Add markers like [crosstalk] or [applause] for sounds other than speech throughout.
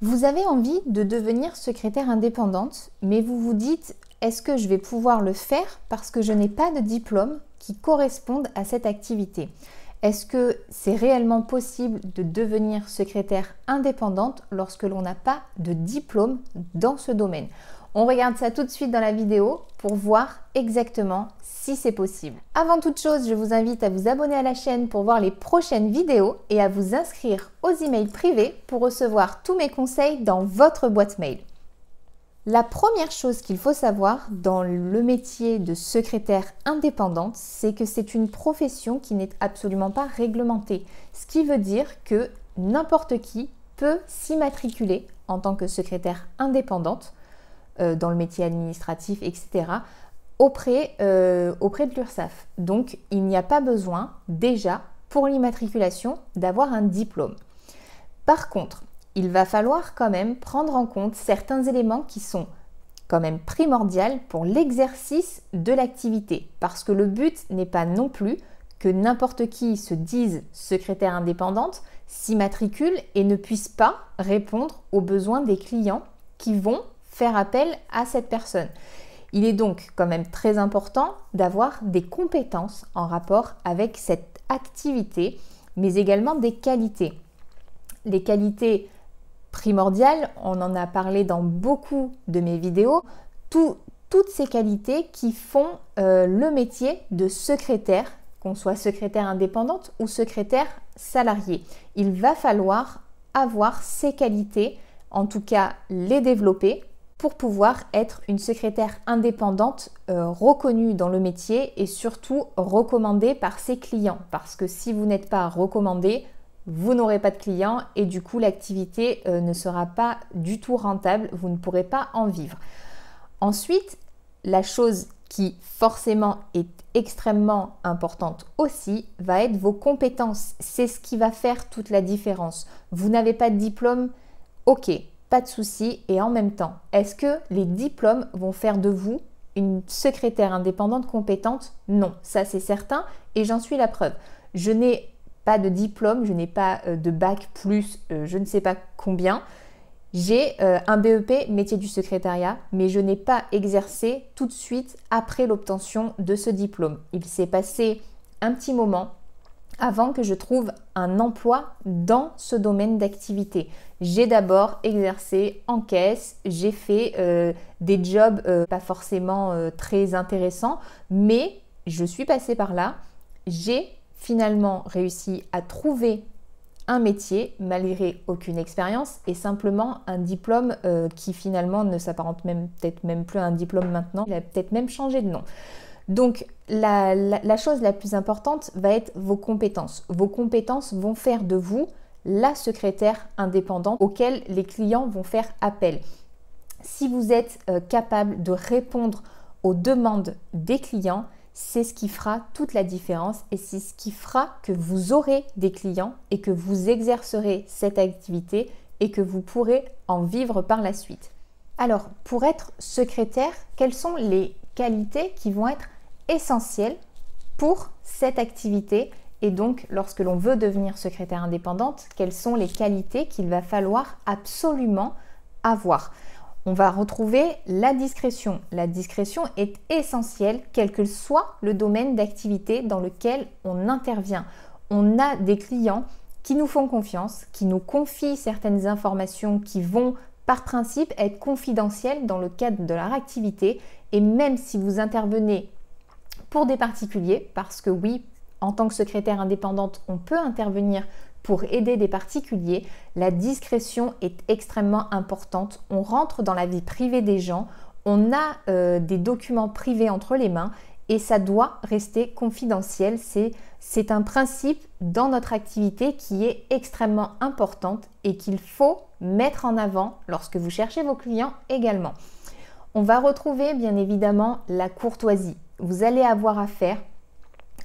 Vous avez envie de devenir secrétaire indépendante, mais vous vous dites est-ce que je vais pouvoir le faire parce que je n'ai pas de diplôme qui corresponde à cette activité? Est-ce que c'est réellement possible de devenir secrétaire indépendante lorsque l'on n'a pas de diplôme dans ce domaine? On regarde ça tout de suite dans la vidéo pour voir exactement si c'est possible. Avant toute chose, je vous invite à vous abonner à la chaîne pour voir les prochaines vidéos et à vous inscrire aux emails privés pour recevoir tous mes conseils dans votre boîte mail. La première chose qu'il faut savoir dans le métier de secrétaire indépendante, c'est que c'est une profession qui n'est absolument pas réglementée. Ce qui veut dire que n'importe qui peut s'immatriculer en tant que secrétaire indépendante euh, dans le métier administratif, etc auprès, euh, auprès de l'URSSAF. Donc il n'y a pas besoin déjà pour l'immatriculation d'avoir un diplôme. Par contre, il va falloir quand même prendre en compte certains éléments qui sont quand même primordiaux pour l'exercice de l'activité. Parce que le but n'est pas non plus que n'importe qui se dise secrétaire indépendante, s'immatricule et ne puisse pas répondre aux besoins des clients qui vont faire appel à cette personne. Il est donc quand même très important d'avoir des compétences en rapport avec cette activité, mais également des qualités. Les qualités primordiales, on en a parlé dans beaucoup de mes vidéos, toutes ces qualités qui font euh, le métier de secrétaire, qu'on soit secrétaire indépendante ou secrétaire salarié. Il va falloir avoir ces qualités, en tout cas les développer pour pouvoir être une secrétaire indépendante euh, reconnue dans le métier et surtout recommandée par ses clients. Parce que si vous n'êtes pas recommandé, vous n'aurez pas de clients et du coup l'activité euh, ne sera pas du tout rentable, vous ne pourrez pas en vivre. Ensuite, la chose qui forcément est extrêmement importante aussi va être vos compétences. C'est ce qui va faire toute la différence. Vous n'avez pas de diplôme, ok, pas de souci. Et en même temps, est-ce que les diplômes vont faire de vous une secrétaire indépendante compétente? Non, ça c'est certain et j'en suis la preuve. Je n'ai pas de diplôme, je n'ai pas euh, de bac plus euh, je ne sais pas combien. J'ai euh, un BEP métier du secrétariat, mais je n'ai pas exercé tout de suite après l'obtention de ce diplôme. Il s'est passé un petit moment avant que je trouve un emploi dans ce domaine d'activité. J'ai d'abord exercé en caisse, j'ai fait euh, des jobs euh, pas forcément euh, très intéressants, mais je suis passée par là. J'ai finalement réussi à trouver un métier malgré aucune expérience et simplement un diplôme qui finalement ne s'apparente même peut-être même plus à un diplôme maintenant. Il a peut-être même changé de nom. Donc la, chose la plus importante va être vos compétences. Vos compétences vont faire de vous la secrétaire indépendante auquel les clients vont faire appel. Si vous êtes euh, capable de répondre aux demandes des clients, c'est ce qui fera toute la différence et c'est ce qui fera que vous aurez des clients et que vous exercerez cette activité et que vous pourrez en vivre par la suite. Alors, pour être secrétaire, quelles sont les qualités qui vont être essentiel pour cette activité et donc lorsque l'on veut devenir secrétaire indépendante, quelles sont les qualités qu'il va falloir absolument avoir? On va retrouver la discrétion. La discrétion est essentielle quel que soit le domaine d'activité dans lequel on intervient. On a des clients qui nous font confiance, qui nous confient certaines informations qui vont par principe être confidentielles dans le cadre de leur activité et même si vous intervenez pour des particuliers, parce que oui, en tant que secrétaire indépendante, on peut intervenir pour aider des particuliers, la discrétion est extrêmement importante. On rentre dans la vie privée des gens, on a euh, des documents privés entre les mains et ça doit rester confidentiel. C'est un principe dans notre activité qui est extrêmement importante et qu'il faut mettre en avant lorsque vous cherchez vos clients également. On va retrouver bien évidemment la courtoisie vous allez avoir affaire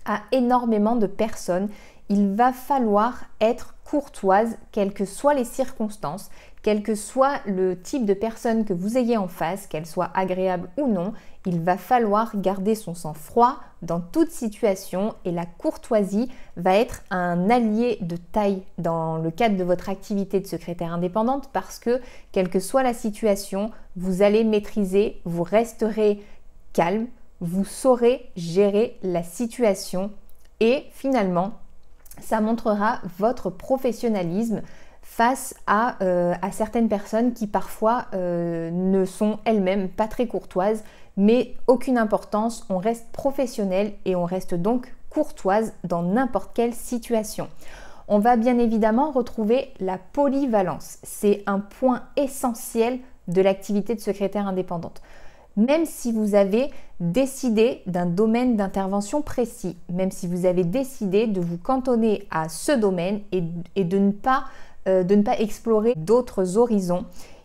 à énormément de personnes. Il va falloir être courtoise, quelles que soient les circonstances, quel que soit le type de personne que vous ayez en face, qu'elle soit agréable ou non, il va falloir garder son sang-froid dans toute situation et la courtoisie va être un allié de taille dans le cadre de votre activité de secrétaire indépendante parce que quelle que soit la situation, vous allez maîtriser, vous resterez calme, vous saurez gérer la situation et finalement, ça montrera votre professionnalisme face euh, à, certaines personnes qui parfois euh, ne sont elles-mêmes pas très courtoises, mais aucune importance, on reste professionnel et on reste donc courtoise dans n'importe quelle situation. On va bien évidemment retrouver la polyvalence. C'est un point essentiel de l'activité de secrétaire indépendante. Même si vous avez décidé d'un domaine d'intervention précis, même si vous avez décidé de vous cantonner à ce domaine et de ne pas euh, de ne pas explorer d'autres horizons,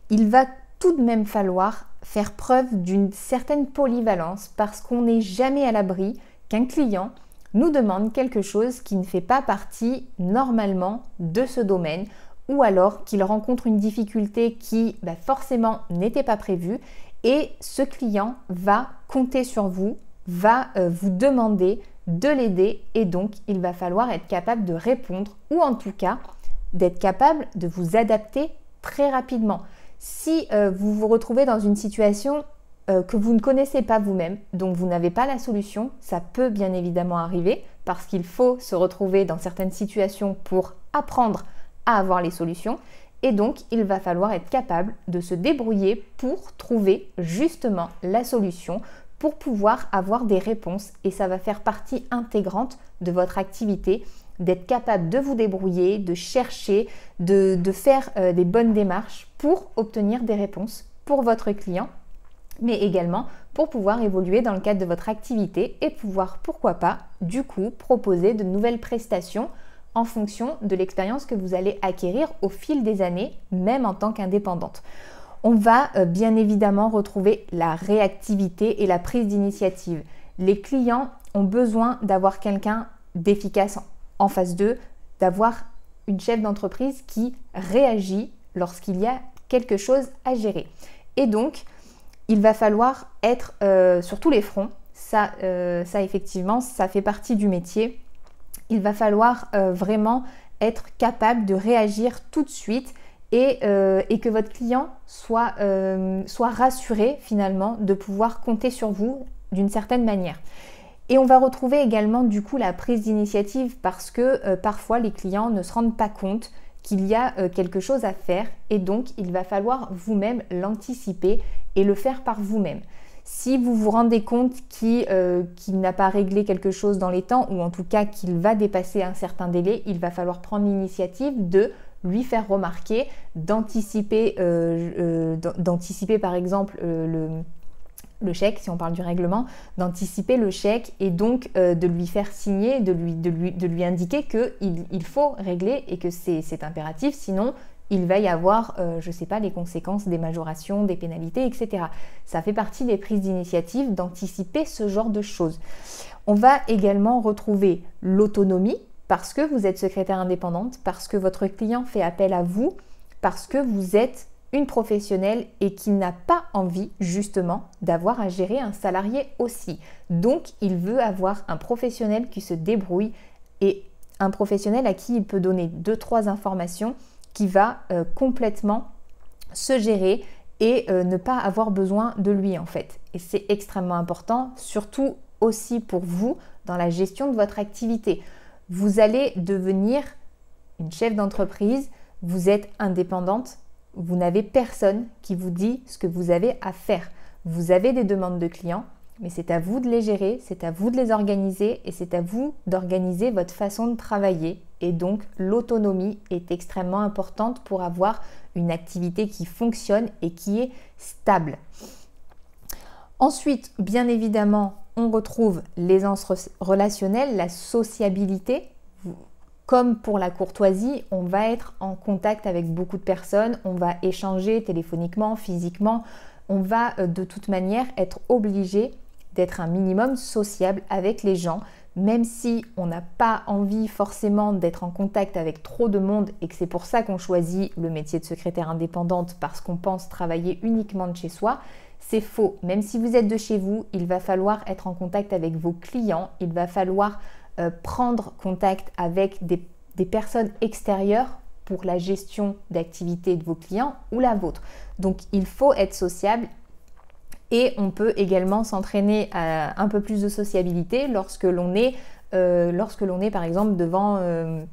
il va tout de même falloir faire preuve d'une certaine polyvalence parce qu'on n'est jamais à l'abri qu'un client nous demande quelque chose qui ne fait pas partie normalement de ce domaine ou alors qu'il rencontre une difficulté qui bah, forcément n'était pas prévue et ce client va compter sur vous, va euh, vous demander de l'aider et donc il va falloir être capable de répondre ou en tout cas d'être capable de vous adapter très rapidement. Si euh, vous vous retrouvez dans une situation euh, que vous ne connaissez pas vous-même, donc vous n'avez pas la solution, ça peut bien évidemment arriver parce qu'il faut se retrouver dans certaines situations pour apprendre à avoir les solutions. Et donc, il va falloir être capable de se débrouiller pour trouver justement la solution pour pouvoir avoir des réponses. Et ça va faire partie intégrante de votre activité d'être capable de vous débrouiller, de chercher, de, faire euh, des bonnes démarches pour obtenir des réponses pour votre client, mais également pour pouvoir évoluer dans le cadre de votre activité et pouvoir, pourquoi pas, du coup, proposer de nouvelles prestations en fonction de l'expérience que vous allez acquérir au fil des années, même en tant qu'indépendante. On va euh, bien évidemment retrouver la réactivité et la prise d'initiative. Les clients ont besoin d'avoir quelqu'un d'efficace en phase 2, d'avoir une chef d'entreprise qui réagit lorsqu'il y a quelque chose à gérer. Et donc, il va falloir être euh, sur tous les fronts. Ça, euh, ça, effectivement, ça fait partie du métier. Il va falloir euh, vraiment être capable de réagir tout de suite et, et que votre client soit, soit rassuré finalement de pouvoir compter sur vous d'une certaine manière. Et on va retrouver également du coup la prise d'initiative parce que euh, parfois les clients ne se rendent pas compte qu'il y a euh, quelque chose à faire et donc il va falloir vous-même l'anticiper et le faire par vous-même. Si vous vous rendez compte euh, qu'il n'a pas réglé quelque chose dans les temps ou en tout cas qu'il va dépasser un certain délai, il va falloir prendre l'initiative de lui faire remarquer, d'anticiper, d'anticiper par exemple le, chèque, si on parle du règlement, d'anticiper le chèque et donc euh, de lui faire signer, de lui, indiquer qu'il il faut régler et que c'est impératif, sinon il va y avoir, euh, je ne sais pas, les conséquences des majorations, des pénalités, etc. Ça fait partie des prises d'initiative d'anticiper ce genre de choses. On va également retrouver l'autonomie parce que vous êtes secrétaire indépendante, parce que votre client fait appel à vous, parce que vous êtes une professionnelle et qui n'a pas envie justement d'avoir à gérer un salarié aussi. Donc il veut avoir un professionnel qui se débrouille et un professionnel à qui il peut donner deux trois informations qui va euh, complètement se gérer et euh, ne pas avoir besoin de lui en fait. Et c'est extrêmement important, surtout aussi pour vous dans la gestion de votre activité. Vous allez devenir une chef d'entreprise, vous êtes indépendante, vous n'avez personne qui vous dit ce que vous avez à faire. Vous avez des demandes de clients, mais c'est à vous de les gérer, c'est à vous de les organiser et c'est à vous d'organiser votre façon de travailler. Et donc l'autonomie est extrêmement importante pour avoir une activité qui fonctionne et qui est stable. Ensuite, bien évidemment, on retrouve l'aisance relationnelle, la sociabilité. Comme pour la courtoisie, on va être en contact avec beaucoup de personnes, on va échanger téléphoniquement, physiquement, on va euh, de toute manière être obligé d'être un minimum sociable avec les gens même si on n'a pas envie forcément d'être en contact avec trop de monde et que c'est pour ça qu'on choisit le métier de secrétaire indépendante parce qu'on pense travailler uniquement de chez soi, c'est faux. Même si vous êtes de chez vous, il va falloir être en contact avec vos clients, il va falloir euh, prendre contact avec des, personnes extérieures pour la gestion d'activité de vos clients ou la vôtre. Donc il faut être sociable, et on peut également s'entraîner à un peu plus de sociabilité lorsque l'on est, euh, lorsque l'on est par exemple devant, euh,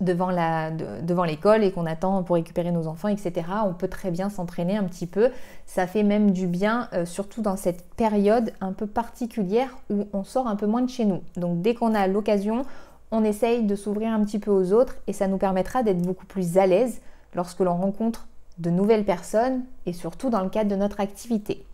devant, l'école et qu'on attend pour récupérer nos enfants, etc. On peut très bien s'entraîner un petit peu. Ça fait même du bien, euh, surtout dans cette période un peu particulière où on sort un peu moins de chez nous. Donc dès qu'on a l'occasion, on essaye de s'ouvrir un petit peu aux autres et ça nous permettra d'être beaucoup plus à l'aise lorsque l'on rencontre de nouvelles personnes et surtout dans le cadre de notre activité.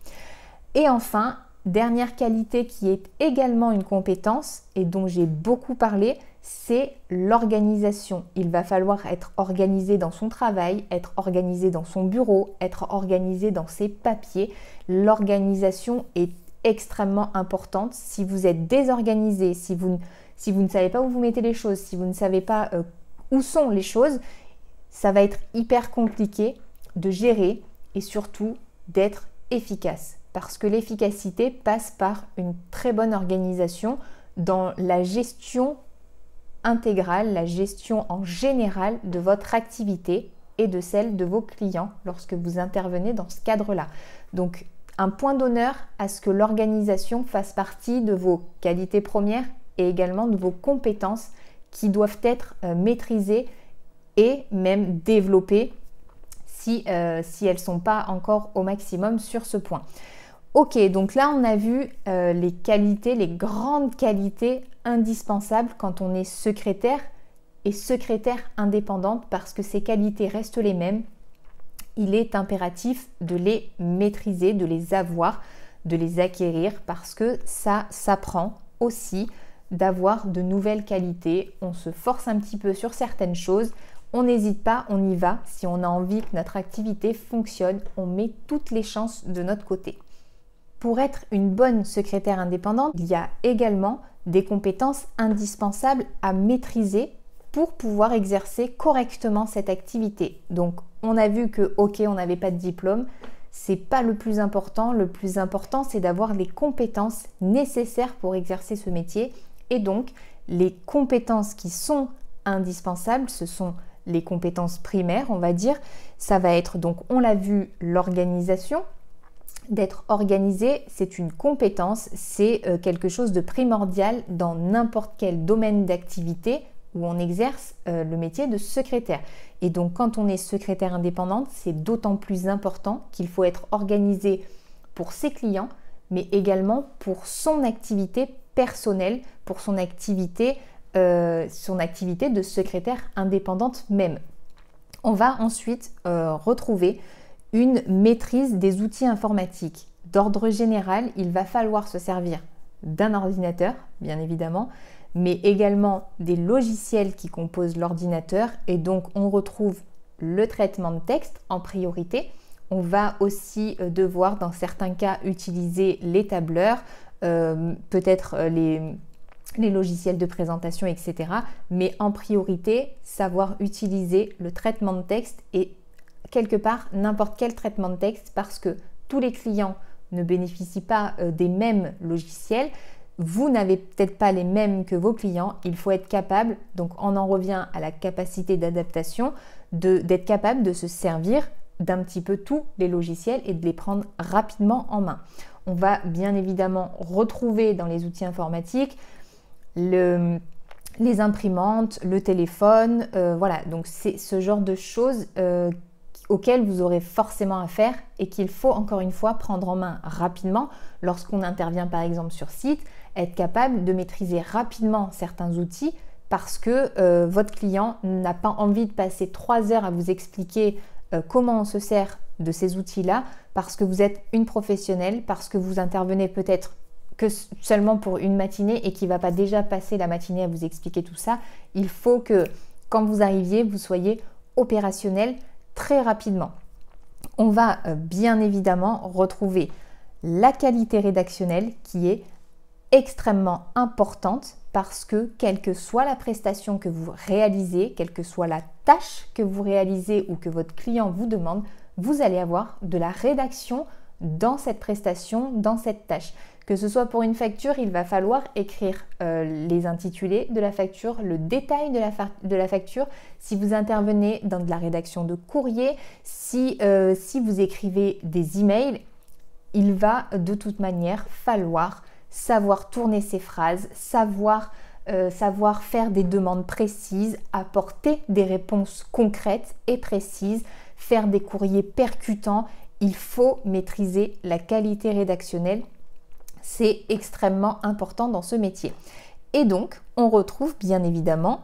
Et enfin, dernière qualité qui est également une compétence et dont j'ai beaucoup parlé, c'est l'organisation. Il va falloir être organisé dans son travail, être organisé dans son bureau, être organisé dans ses papiers. L'organisation est extrêmement importante. Si vous êtes désorganisé, si vous, ne savez pas où vous mettez les choses, si vous ne savez pas euh, où sont les choses, ça va être hyper compliqué de gérer et surtout d'être efficace parce que l'efficacité passe par une très bonne organisation dans la gestion intégrale, la gestion en général de votre activité et de celle de vos clients lorsque vous intervenez dans ce cadre-là. Donc un point d'honneur à ce que l'organisation fasse partie de vos qualités premières et également de vos compétences qui doivent être euh, maîtrisées et même développées si, euh, si elles ne sont pas encore au maximum sur ce point. Ok, donc là on a vu euh, les qualités, les grandes qualités indispensables quand on est secrétaire et secrétaire indépendante parce que ces qualités restent les mêmes. Il est impératif de les maîtriser, de les avoir, de les acquérir parce que ça s'apprend aussi d'avoir de nouvelles qualités. On se force un petit peu sur certaines choses. On n'hésite pas, on y va. Si on a envie que notre activité fonctionne, on met toutes les chances de notre côté. Pour être une bonne secrétaire indépendante, il y a également des compétences indispensables à maîtriser pour pouvoir exercer correctement cette activité. Donc, on a vu que OK, on n'avait pas de diplôme, c'est pas le plus important. Le plus important, c'est d'avoir les compétences nécessaires pour exercer ce métier. Et donc, les compétences qui sont indispensables, ce sont les compétences primaires, on va dire. Ça va être donc, on l'a vu, l'organisation, d'être organisé, c'est une compétence, c'est euh, quelque chose de primordial dans n'importe quel domaine d'activité où on exerce euh, le métier de secrétaire. Et donc quand on est secrétaire indépendante, c'est d'autant plus important qu'il faut être organisé pour ses clients, mais également pour son activité personnelle, pour son activité, euh, son activité de secrétaire indépendante même. On va ensuite retrouver une maîtrise des outils informatiques. D'ordre général, il va falloir se servir d'un ordinateur, bien évidemment, mais également des logiciels qui composent l'ordinateur et donc on retrouve le traitement de texte en priorité. On va aussi euh, devoir dans certains cas utiliser les tableurs, euh, peut-être euh, les, les logiciels de présentation, etc. Mais en priorité, savoir utiliser le traitement de texte et quelque part n'importe quel traitement de texte parce que tous les clients ne bénéficient pas euh, des mêmes logiciels. Vous n'avez peut-être pas les mêmes que vos clients. Il faut être capable, donc on en revient à la capacité d'adaptation, d'être capable de se servir d'un petit peu tous les logiciels et de les prendre rapidement en main. On va bien évidemment retrouver dans les outils informatiques le, les imprimantes, le téléphone, euh, voilà, donc c'est ce genre de choses euh, auquel vous aurez forcément affaire et qu'il faut encore une fois prendre en main rapidement lorsqu'on intervient par exemple sur site, être capable de maîtriser rapidement certains outils parce que euh, votre client n'a pas envie de passer trois heures à vous expliquer euh, comment on se sert de ces outils-là parce que vous êtes une professionnelle, parce que vous intervenez peut-être que seulement pour une matinée et qui ne va pas déjà passer la matinée à vous expliquer tout ça. Il faut que quand vous arriviez, vous soyez opérationnel très rapidement. On va euh, bien évidemment retrouver la qualité rédactionnelle qui est extrêmement importante parce que quelle que soit la prestation que vous réalisez, quelle que soit la tâche que vous réalisez ou que votre client vous demande, vous allez avoir de la rédaction dans cette prestation, dans cette tâche. Que ce soit pour une facture, il va falloir écrire euh, les intitulés de la facture, le détail de la, facture. Si vous intervenez dans de la rédaction de courrier, si, euh, vous écrivez des emails, il va de toute manière falloir savoir tourner ses phrases, euh, savoir faire des demandes précises, apporter des réponses concrètes et précises, faire des courriers percutants. Il faut maîtriser la qualité rédactionnelle. C'est extrêmement important dans ce métier. Et donc, on retrouve bien évidemment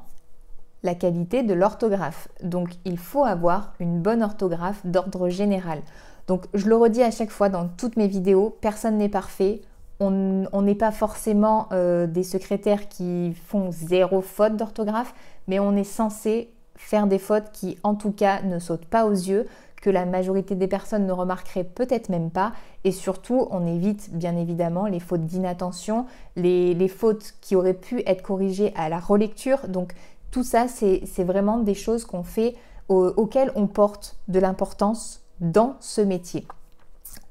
la qualité de l'orthographe. Donc, il faut avoir une bonne orthographe d'ordre général. Donc, je le redis à chaque fois dans toutes mes vidéos, personne n'est parfait on n'est pas forcément euh, des secrétaires qui font zéro faute d'orthographe, mais on est censé faire des fautes qui en tout cas ne sautent pas aux yeux, que la majorité des personnes ne remarqueraient peut-être même pas. Et surtout, on évite bien évidemment les fautes d'inattention, les, fautes qui auraient pu être corrigées à la relecture. Donc tout ça, c'est vraiment des choses qu'on fait, auxquelles on porte de l'importance dans ce métier.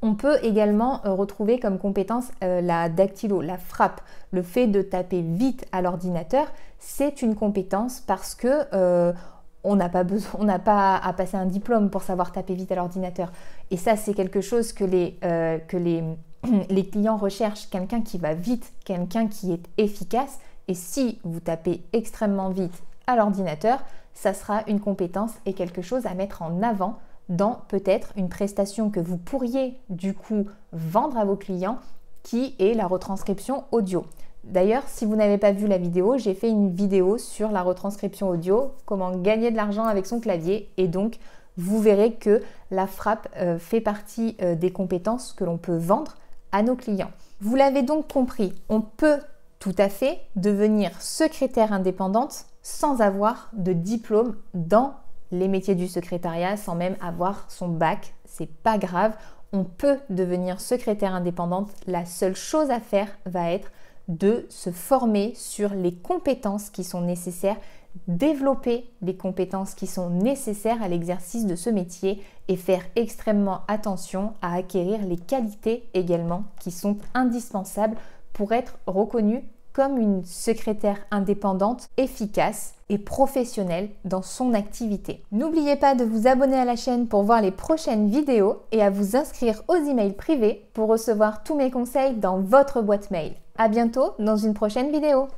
On peut également euh, retrouver comme compétence euh, la dactylo, la frappe. Le fait de taper vite à l'ordinateur, c'est une compétence parce que euh, on n'a pas besoin, on n'a pas à passer un diplôme pour savoir taper vite à l'ordinateur. Et ça, c'est quelque chose que les, les, [clears throat] les clients recherchent, quelqu'un qui va vite, quelqu'un qui est efficace. Et si vous tapez extrêmement vite à l'ordinateur, ça sera une compétence et quelque chose à mettre en avant dans peut-être une prestation que vous pourriez du coup vendre à vos clients qui est la retranscription audio. D'ailleurs, si vous n'avez pas vu la vidéo, j'ai fait une vidéo sur la retranscription audio, comment gagner de l'argent avec son clavier et donc vous verrez que la frappe euh, fait partie euh, des compétences que l'on peut vendre à nos clients. Vous l'avez donc compris, on peut tout à fait devenir secrétaire indépendante sans avoir de diplôme dans les métiers du secrétariat sans même avoir son bac. C'est pas grave, on peut devenir secrétaire indépendante. La seule chose à faire va être de se former sur les compétences qui sont nécessaires, développer les compétences qui sont nécessaires à l'exercice de ce métier et faire extrêmement attention à acquérir les qualités également qui sont indispensables pour être reconnu comme une secrétaire indépendante efficace et professionnelle dans son activité. N'oubliez pas de vous abonner à la chaîne pour voir les prochaines vidéos et à vous inscrire aux emails privés pour recevoir tous mes conseils dans votre boîte mail. À bientôt dans une prochaine vidéo.